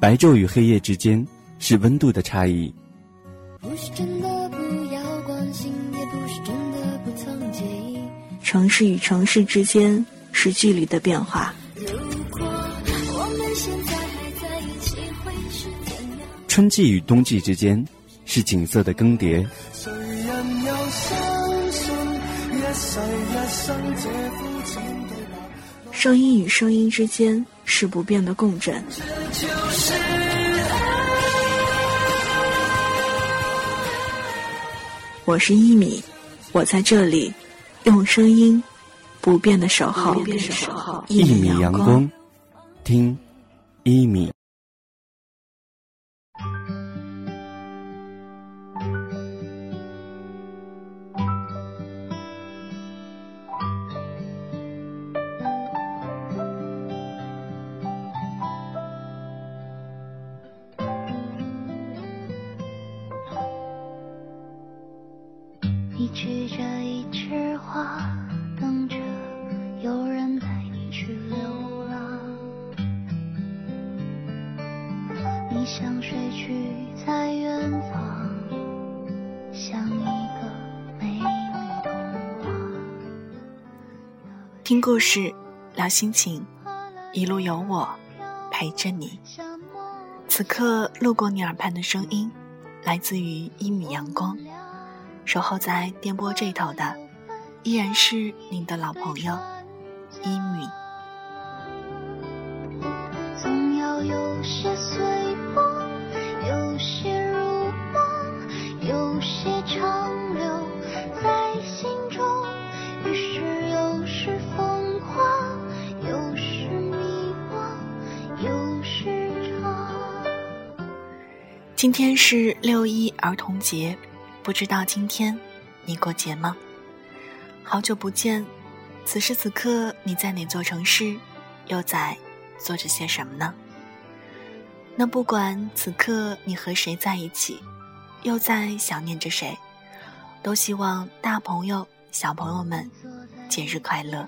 白昼与黑夜之间是温度的差异。不是真的不要关心，也不是真的不曾介意。城市与城市之间是距离的变化。如果我们现在还在一起，会是怎样？春季与冬季之间是景色的更迭。谁人又相信一世一生这肤浅对白？声音与声音之间是不变的共振。我是一米，我在这里，用声音不变的守候，一米阳光，听一米。听故事，聊心情，一路有我陪着你。此刻路过你耳畔的声音，来自于一米阳光。守候在电波这头的，依然是您的老朋友一米。总要有些随风，有些如梦，有些长留今天是六一儿童节，不知道今天你过节吗？好久不见，此时此刻你在哪座城市，又在做着些什么呢？那不管此刻你和谁在一起，又在想念着谁，都希望大朋友、小朋友们节日快乐。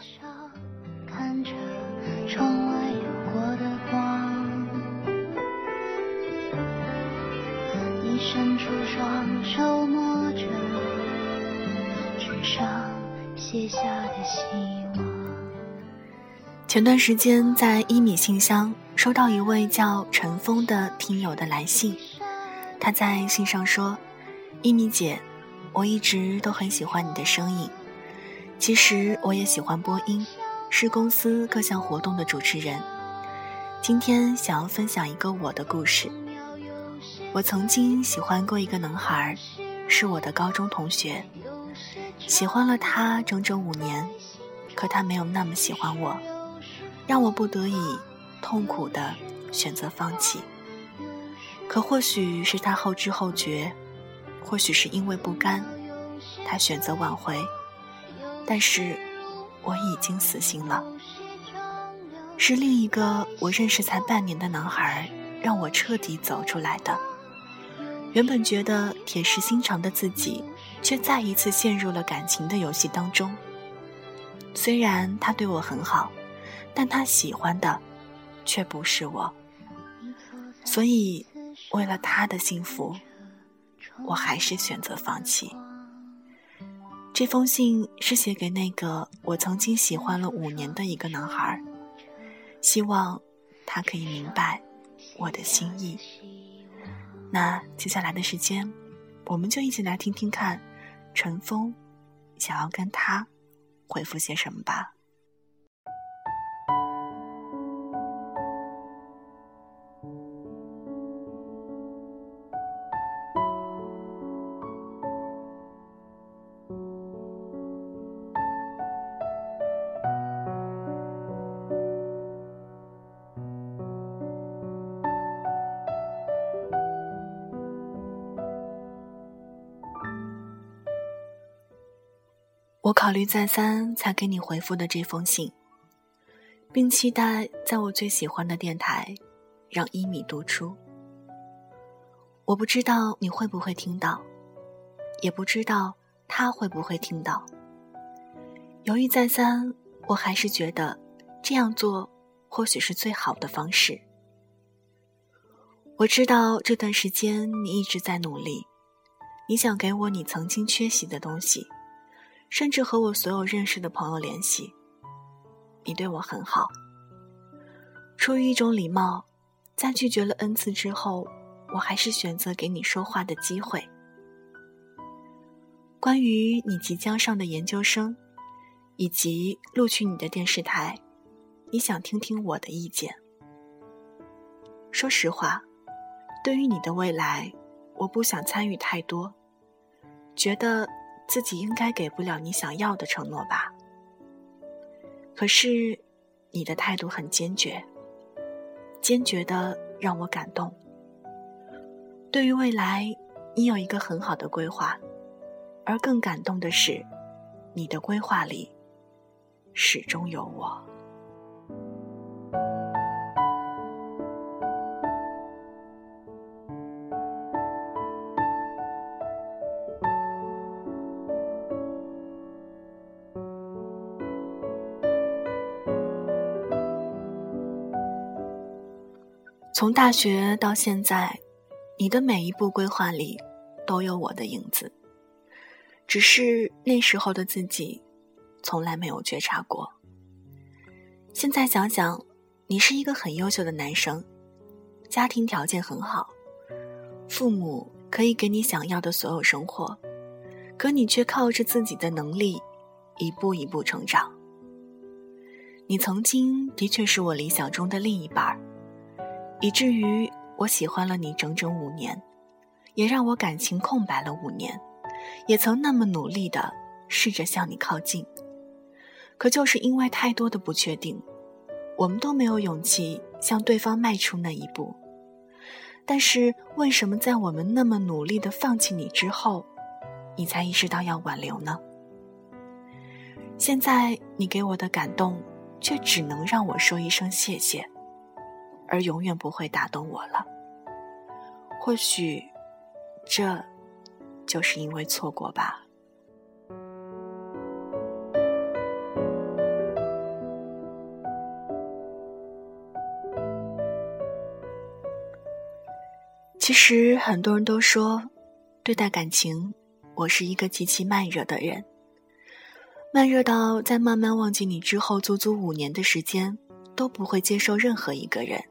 伸出双手摸着纸上写下的希望。前段时间在一米信箱收到一位叫陈峰的听友的来信，他在信上说：“一米姐，我一直都很喜欢你的声音，其实我也喜欢播音，是公司各项活动的主持人。今天想要分享一个我的故事。我曾经喜欢过一个男孩，是我的高中同学，喜欢了他整整五年，可他没有那么喜欢我。”让我不得已痛苦的选择放弃。可或许是他后知后觉，或许是因为不甘，他选择挽回。但是我已经死心了。是另一个我认识才半年的男孩让我彻底走出来的。原本觉得铁石心肠的自己，却再一次陷入了感情的游戏当中。虽然他对我很好。但他喜欢的，却不是我，所以为了他的幸福，我还是选择放弃。这封信是写给那个我曾经喜欢了五年的一个男孩，希望他可以明白我的心意。那接下来的时间，我们就一起来听听看，陈峰想要跟他回复些什么吧。我考虑再三，才给你回复的这封信，并期待在我最喜欢的电台，让一米读出。我不知道你会不会听到，也不知道他会不会听到。犹豫再三，我还是觉得这样做或许是最好的方式。我知道这段时间你一直在努力，你想给我你曾经缺席的东西，甚至和我所有认识的朋友联系。你对我很好，出于一种礼貌，在拒绝了 n 次之后，我还是选择给你说话的机会。关于你即将上的研究生，以及录取你的电视台，你想听听我的意见？说实话。对于你的未来，我不想参与太多，觉得自己应该给不了你想要的承诺吧。可是，你的态度很坚决，坚决的让我感动。对于未来，你有一个很好的规划，而更感动的是，你的规划里始终有我。从大学到现在，你的每一步规划里都有我的影子，只是那时候的自己从来没有觉察过。现在想想，你是一个很优秀的男生，家庭条件很好，父母可以给你想要的所有生活，可你却靠着自己的能力一步一步成长。你曾经的确是我理想中的另一半儿。以至于我喜欢了你整整五年，也让我感情空白了五年，也曾那么努力的试着向你靠近，可就是因为太多的不确定，我们都没有勇气向对方迈出那一步。但是为什么在我们那么努力的放弃你之后，你才意识到要挽留呢？现在你给我的感动，却只能让我说一声谢谢。而永远不会打动我了。或许，这就是因为错过吧。其实很多人都说，对待感情，我是一个极其慢热的人。慢热到在慢慢忘记你之后，足足五年的时间，都不会接受任何一个人。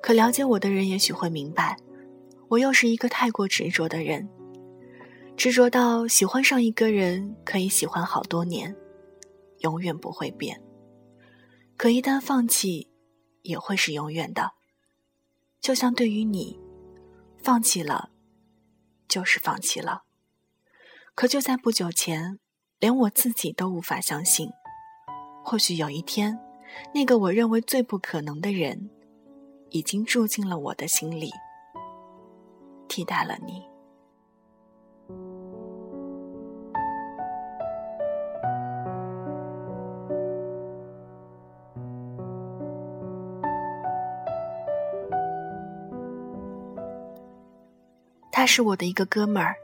可了解我的人也许会明白，我又是一个太过执着的人，执着到喜欢上一个人可以喜欢好多年，永远不会变。可一旦放弃，也会是永远的。就像对于你，放弃了，就是放弃了。可就在不久前，连我自己都无法相信，或许有一天，那个我认为最不可能的人。已经住进了我的心里，替代了你。他是我的一个哥们儿，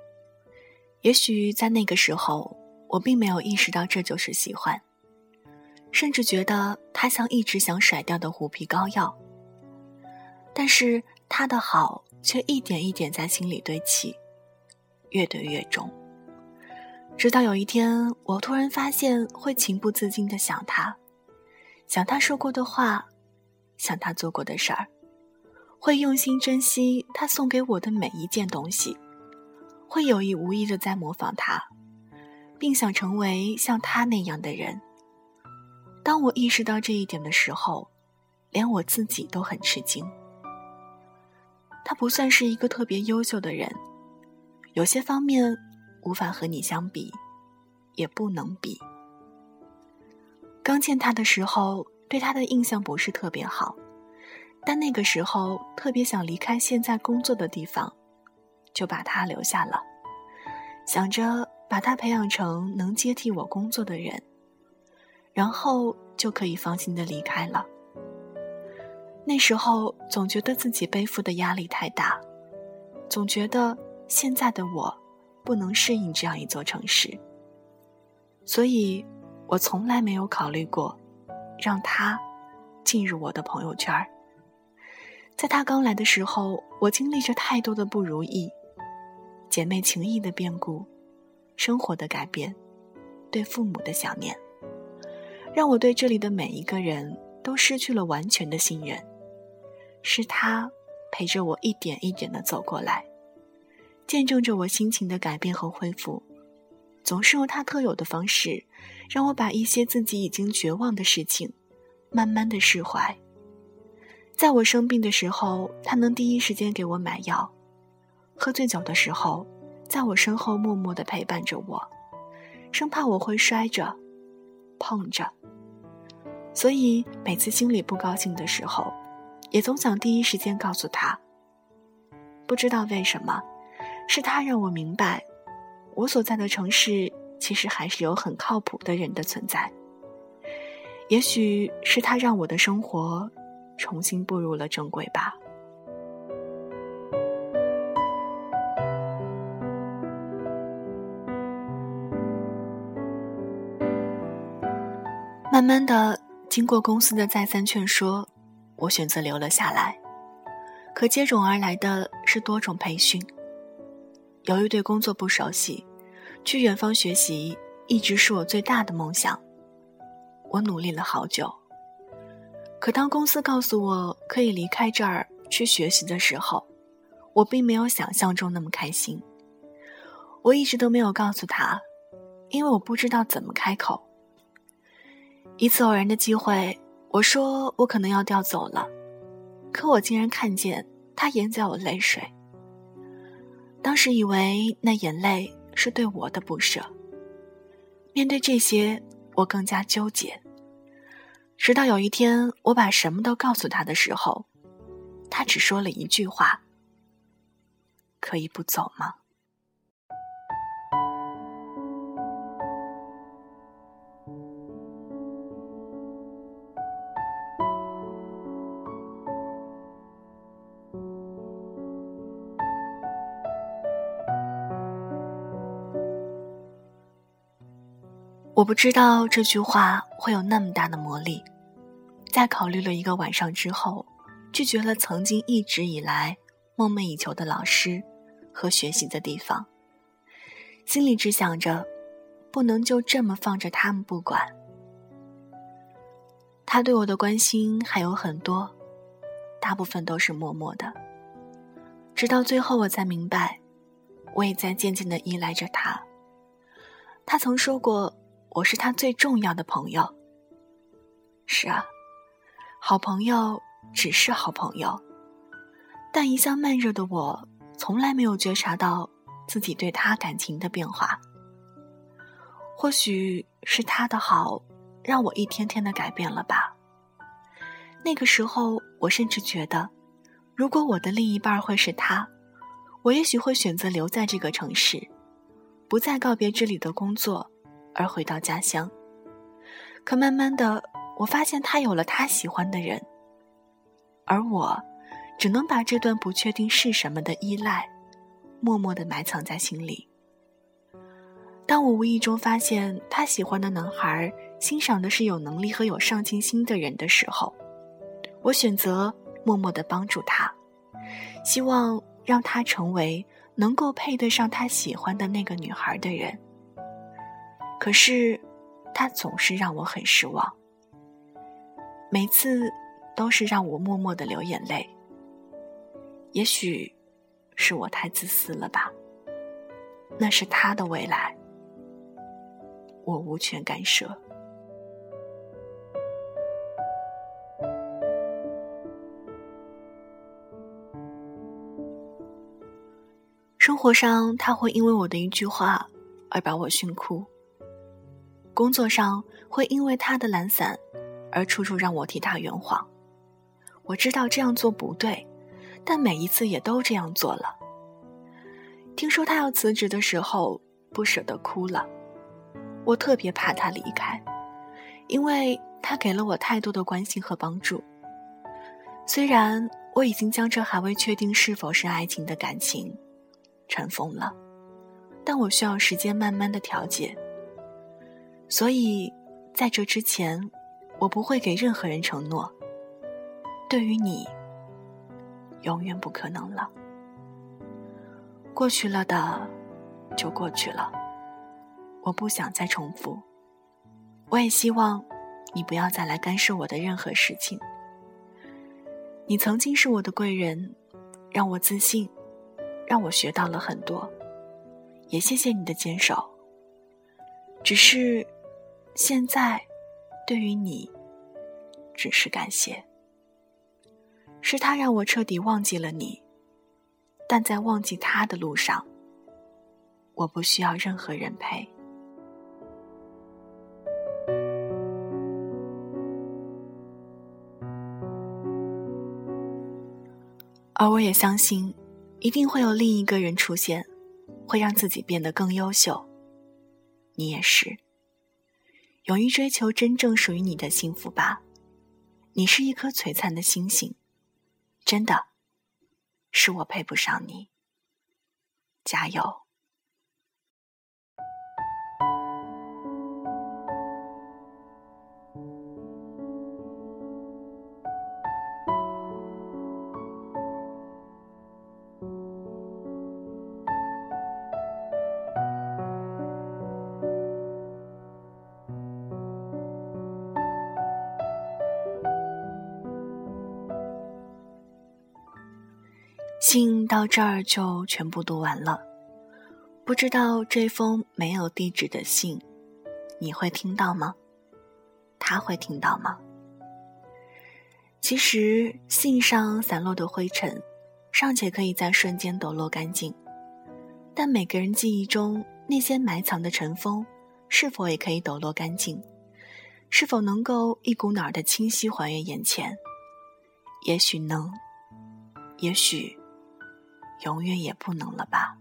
也许在那个时候，我并没有意识到这就是喜欢，甚至觉得他像一直想甩掉的虎皮膏药。但是他的好却一点一点在心里堆砌，越堆越重。直到有一天，我突然发现会情不自禁的想他，想他说过的话，想他做过的事儿，会用心珍惜他送给我的每一件东西，会有意无意的在模仿他，并想成为像他那样的人。当我意识到这一点的时候，连我自己都很吃惊。他不算是一个特别优秀的人，有些方面无法和你相比，也不能比。刚见他的时候，对他的印象不是特别好，但那个时候特别想离开现在工作的地方，就把他留下了，想着把他培养成能接替我工作的人，然后就可以放心的离开了。那时候总觉得自己背负的压力太大，总觉得现在的我不能适应这样一座城市，所以我从来没有考虑过让他进入我的朋友圈儿在他刚来的时候，我经历着太多的不如意，姐妹情谊的变故，生活的改变，对父母的想念，让我对这里的每一个人都失去了完全的信任。是他陪着我一点一点的走过来，见证着我心情的改变和恢复，总是用他特有的方式，让我把一些自己已经绝望的事情，慢慢的释怀。在我生病的时候，他能第一时间给我买药；喝醉酒的时候，在我身后默默的陪伴着我，生怕我会摔着、碰着。所以每次心里不高兴的时候。也总想第一时间告诉他。不知道为什么，是他让我明白，我所在的城市其实还是有很靠谱的人的存在。也许是他让我的生活重新步入了正轨吧。慢慢的，经过公司的再三劝说。我选择留了下来，可接踵而来的是多种培训。由于对工作不熟悉，去远方学习一直是我最大的梦想。我努力了好久，可当公司告诉我可以离开这儿去学习的时候，我并没有想象中那么开心。我一直都没有告诉他，因为我不知道怎么开口。一次偶然的机会。我说我可能要调走了，可我竟然看见他眼角有泪水。当时以为那眼泪是对我的不舍。面对这些，我更加纠结。直到有一天，我把什么都告诉他的时候，他只说了一句话：“可以不走吗？”我不知道这句话会有那么大的魔力，在考虑了一个晚上之后，拒绝了曾经一直以来梦寐以求的老师和学习的地方，心里只想着，不能就这么放着他们不管。他对我的关心还有很多，大部分都是默默的，直到最后我才明白，我也在渐渐的依赖着他。他曾说过。我是他最重要的朋友。是啊，好朋友只是好朋友，但一向慢热的我，从来没有觉察到自己对他感情的变化。或许是他的好，让我一天天的改变了吧。那个时候，我甚至觉得，如果我的另一半会是他，我也许会选择留在这个城市，不再告别这里的工作。而回到家乡，可慢慢的，我发现他有了他喜欢的人，而我，只能把这段不确定是什么的依赖，默默的埋藏在心里。当我无意中发现他喜欢的男孩欣赏的是有能力和有上进心的人的时候，我选择默默的帮助他，希望让他成为能够配得上他喜欢的那个女孩的人。可是，他总是让我很失望。每次都是让我默默的流眼泪。也许是我太自私了吧？那是他的未来，我无权干涉。生活上，他会因为我的一句话而把我训哭。工作上会因为他的懒散，而处处让我替他圆谎。我知道这样做不对，但每一次也都这样做了。听说他要辞职的时候，不舍得哭了。我特别怕他离开，因为他给了我太多的关心和帮助。虽然我已经将这还未确定是否是爱情的感情尘封了，但我需要时间慢慢的调节。所以，在这之前，我不会给任何人承诺。对于你，永远不可能了。过去了的，就过去了。我不想再重复。我也希望你不要再来干涉我的任何事情。你曾经是我的贵人，让我自信，让我学到了很多。也谢谢你的坚守。只是，现在，对于你，只是感谢。是他让我彻底忘记了你，但在忘记他的路上，我不需要任何人陪。而我也相信，一定会有另一个人出现，会让自己变得更优秀。你也是，勇于追求真正属于你的幸福吧。你是一颗璀璨的星星。真的，是我配不上你。加油！信到这儿就全部读完了，不知道这封没有地址的信，你会听到吗？他会听到吗？其实信上散落的灰尘，尚且可以在瞬间抖落干净，但每个人记忆中那些埋藏的尘封，是否也可以抖落干净？是否能够一股脑儿的清晰还原眼前？也许能，也许。永远也不能了吧。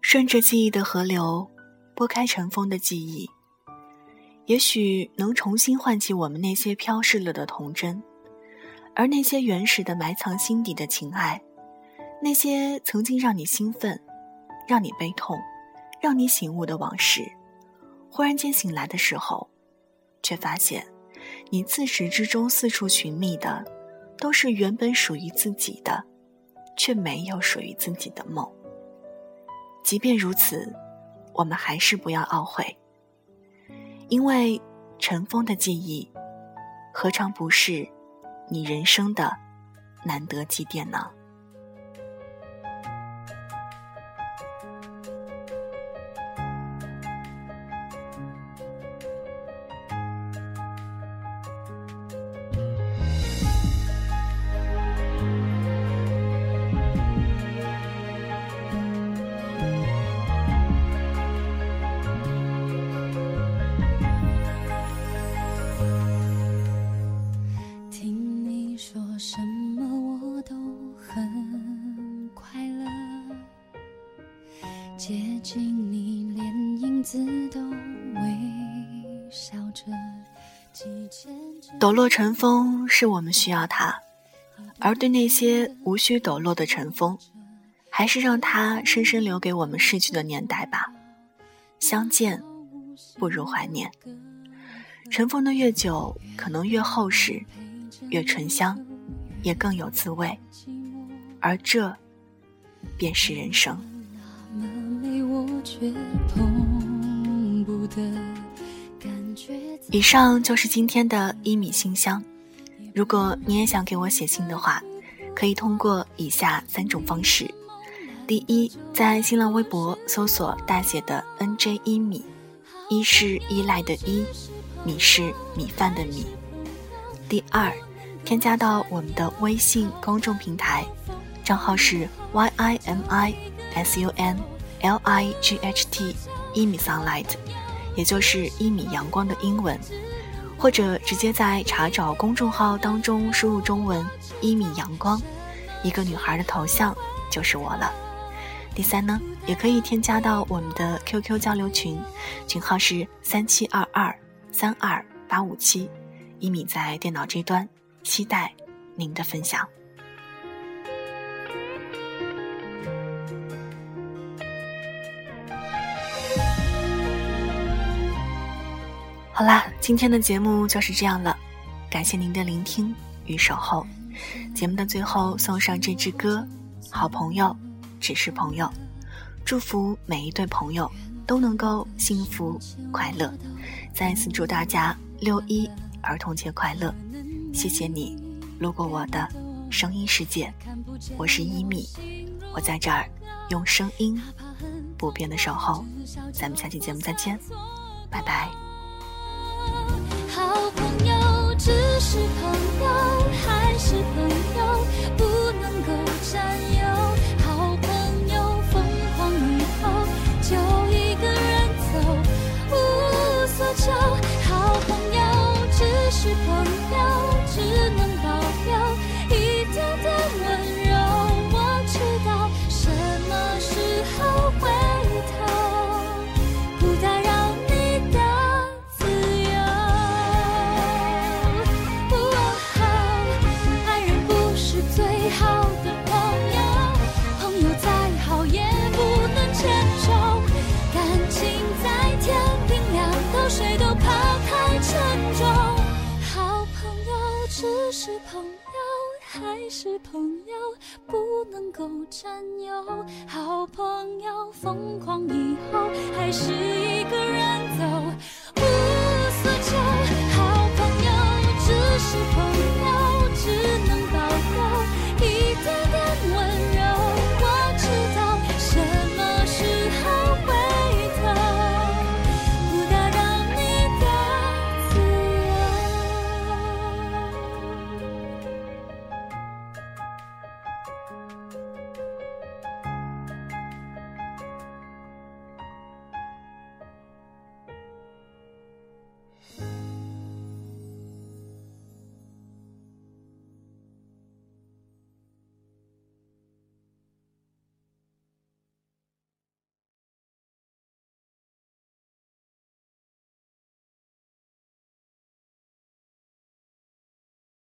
顺着记忆的河流，拨开尘封的记忆，也许能重新唤起我们那些飘逝了的童真，而那些原始的埋藏心底的情爱，那些曾经让你兴奋。让你悲痛，让你醒悟的往事，忽然间醒来的时候，却发现，你自始至终四处寻觅的，都是原本属于自己的，却没有属于自己的梦。即便如此，我们还是不要懊悔，因为尘封的记忆，何尝不是你人生的难得积淀呢？抖落尘封是我们需要它，而对那些无需抖落的尘封，还是让它深深留给我们逝去的年代吧。相见不如怀念，尘封的越久，可能越厚实，越醇香，也更有滋味。而这，便是人生。以上就是今天的一米信箱。如果你也想给我写信的话，可以通过以下三种方式：第一，在新浪微博搜索大写的 NJ 一米，一是依赖的依，米是米饭的米；第二，添加到我们的微信公众平台，账号是 Y I M I S U N L I G H T 一米 sunlight。也就是一米阳光的英文，或者直接在查找公众号当中输入中文“一米阳光”，一个女孩的头像就是我了。第三呢，也可以添加到我们的 QQ 交流群，群号是三七二二三二八五七，一米在电脑这端，期待您的分享。好啦，今天的节目就是这样了，感谢您的聆听与守候。节目的最后送上这支歌，《好朋友只是朋友》，祝福每一对朋友都能够幸福快乐。再次祝大家六一儿童节快乐！谢谢你路过我的声音世界，我是一米，我在这儿用声音不变的守候。咱们下期节目再见，拜拜。是朋友，还是朋友不能够占有。好朋友疯狂以后就一个人走，无所求。是朋友不能够占有。好朋友疯狂以后，还是一个人走。不